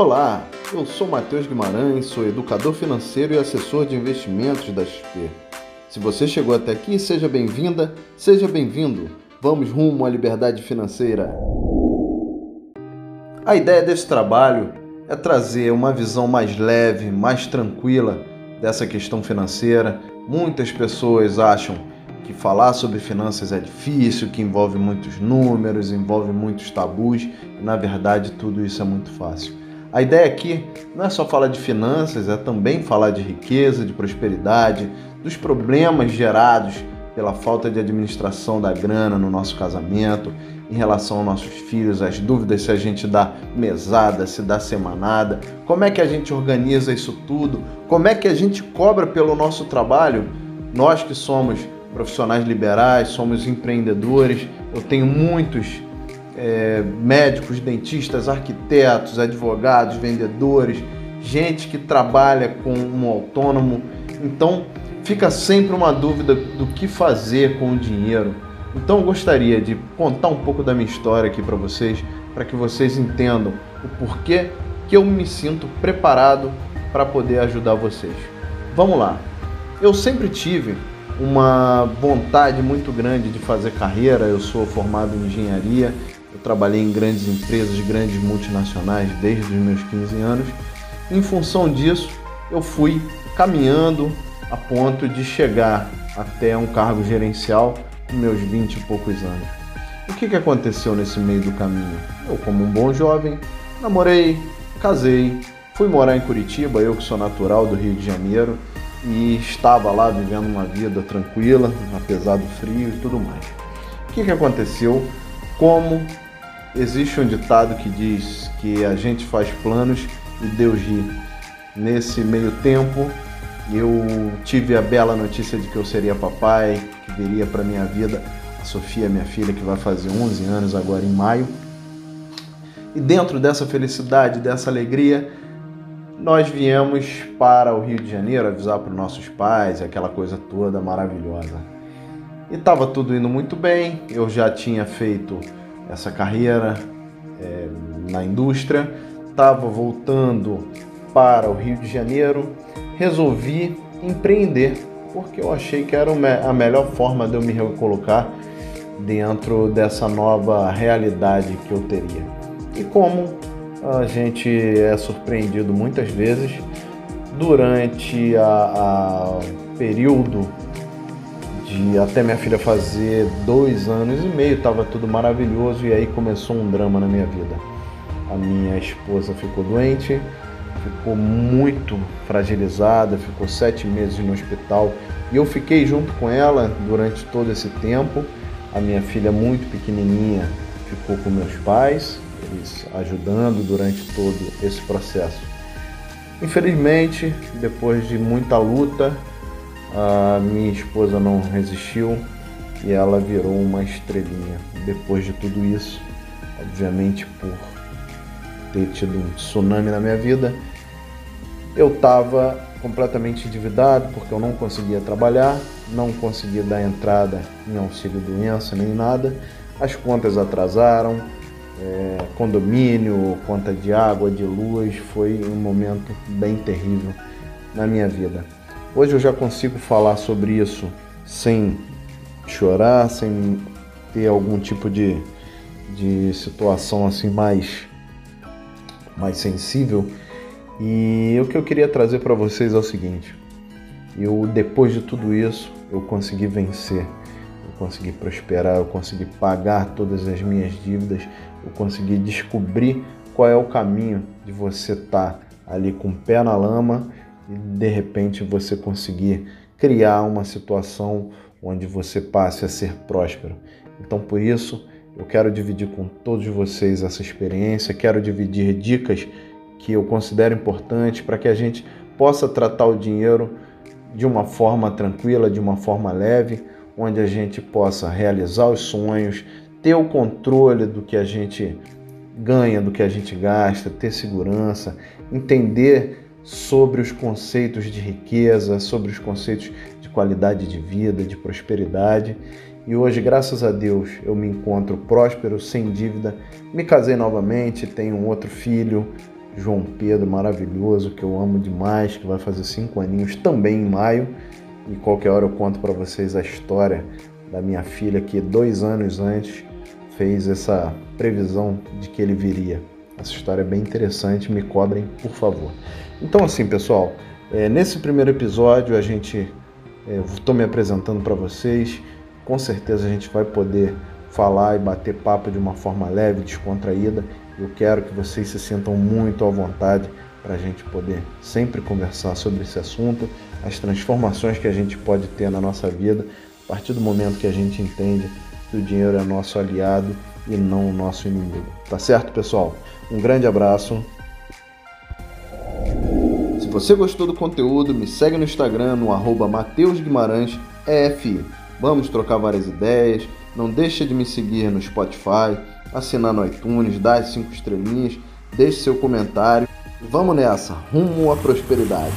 Olá, eu sou Matheus Guimarães, sou educador financeiro e assessor de investimentos da XP. Se você chegou até aqui, seja bem-vinda, seja bem-vindo. Vamos rumo à liberdade financeira. A ideia desse trabalho é trazer uma visão mais leve, mais tranquila dessa questão financeira. Muitas pessoas acham que falar sobre finanças é difícil, que envolve muitos números, envolve muitos tabus, na verdade tudo isso é muito fácil. A ideia aqui não é só falar de finanças, é também falar de riqueza, de prosperidade, dos problemas gerados pela falta de administração da grana no nosso casamento, em relação aos nossos filhos, as dúvidas se a gente dá mesada, se dá semanada, como é que a gente organiza isso tudo, como é que a gente cobra pelo nosso trabalho, nós que somos profissionais liberais, somos empreendedores, eu tenho muitos é, médicos, dentistas, arquitetos, advogados, vendedores, gente que trabalha com um autônomo. Então fica sempre uma dúvida do que fazer com o dinheiro. Então eu gostaria de contar um pouco da minha história aqui para vocês, para que vocês entendam o porquê que eu me sinto preparado para poder ajudar vocês. Vamos lá. Eu sempre tive uma vontade muito grande de fazer carreira. Eu sou formado em engenharia trabalhei em grandes empresas, grandes multinacionais desde os meus 15 anos. Em função disso, eu fui caminhando a ponto de chegar até um cargo gerencial com meus 20 e poucos anos. O que, que aconteceu nesse meio do caminho? Eu, como um bom jovem, namorei, casei, fui morar em Curitiba, eu que sou natural do Rio de Janeiro, e estava lá vivendo uma vida tranquila, apesar do frio e tudo mais. O que, que aconteceu? Como existe um ditado que diz que a gente faz planos e Deus ri. Nesse meio tempo, eu tive a bela notícia de que eu seria papai, que viria para minha vida a Sofia, minha filha, que vai fazer 11 anos agora em maio. E dentro dessa felicidade, dessa alegria, nós viemos para o Rio de Janeiro avisar para os nossos pais, aquela coisa toda maravilhosa. E estava tudo indo muito bem, eu já tinha feito essa carreira é, na indústria, estava voltando para o Rio de Janeiro, resolvi empreender, porque eu achei que era a melhor forma de eu me recolocar dentro dessa nova realidade que eu teria. E como a gente é surpreendido muitas vezes durante a período de até minha filha fazer dois anos e meio, estava tudo maravilhoso e aí começou um drama na minha vida. A minha esposa ficou doente, ficou muito fragilizada, ficou sete meses no hospital e eu fiquei junto com ela durante todo esse tempo. A minha filha muito pequenininha ficou com meus pais, eles ajudando durante todo esse processo. Infelizmente, depois de muita luta, a minha esposa não resistiu e ela virou uma estrelinha. Depois de tudo isso, obviamente por ter tido um tsunami na minha vida, eu estava completamente endividado porque eu não conseguia trabalhar, não conseguia dar entrada em auxílio doença nem nada, as contas atrasaram, é, condomínio, conta de água, de luz, foi um momento bem terrível na minha vida. Hoje eu já consigo falar sobre isso sem chorar, sem ter algum tipo de, de situação assim mais, mais sensível. E o que eu queria trazer para vocês é o seguinte: eu depois de tudo isso eu consegui vencer, eu consegui prosperar, eu consegui pagar todas as minhas dívidas, eu consegui descobrir qual é o caminho de você estar tá ali com o pé na lama e de repente você conseguir criar uma situação onde você passe a ser próspero. Então, por isso, eu quero dividir com todos vocês essa experiência, quero dividir dicas que eu considero importantes para que a gente possa tratar o dinheiro de uma forma tranquila, de uma forma leve, onde a gente possa realizar os sonhos, ter o controle do que a gente ganha, do que a gente gasta, ter segurança, entender sobre os conceitos de riqueza, sobre os conceitos de qualidade de vida, de prosperidade. E hoje, graças a Deus, eu me encontro próspero, sem dívida. Me casei novamente, tenho um outro filho, João Pedro, maravilhoso, que eu amo demais, que vai fazer cinco aninhos também em maio. E qualquer hora eu conto para vocês a história da minha filha que dois anos antes fez essa previsão de que ele viria. Essa história é bem interessante, me cobrem, por favor. Então, assim, pessoal, é, nesse primeiro episódio a gente estou é, me apresentando para vocês. Com certeza a gente vai poder falar e bater papo de uma forma leve, descontraída. Eu quero que vocês se sintam muito à vontade para a gente poder sempre conversar sobre esse assunto, as transformações que a gente pode ter na nossa vida a partir do momento que a gente entende que o dinheiro é nosso aliado e não o nosso inimigo. Tá certo, pessoal? Um grande abraço. Se você gostou do conteúdo, me segue no Instagram no arroba Mateus Guimarães. Vamos trocar várias ideias. Não deixa de me seguir no Spotify, assinar no iTunes, dar as 5 estrelinhas, deixe seu comentário. Vamos nessa, rumo à prosperidade.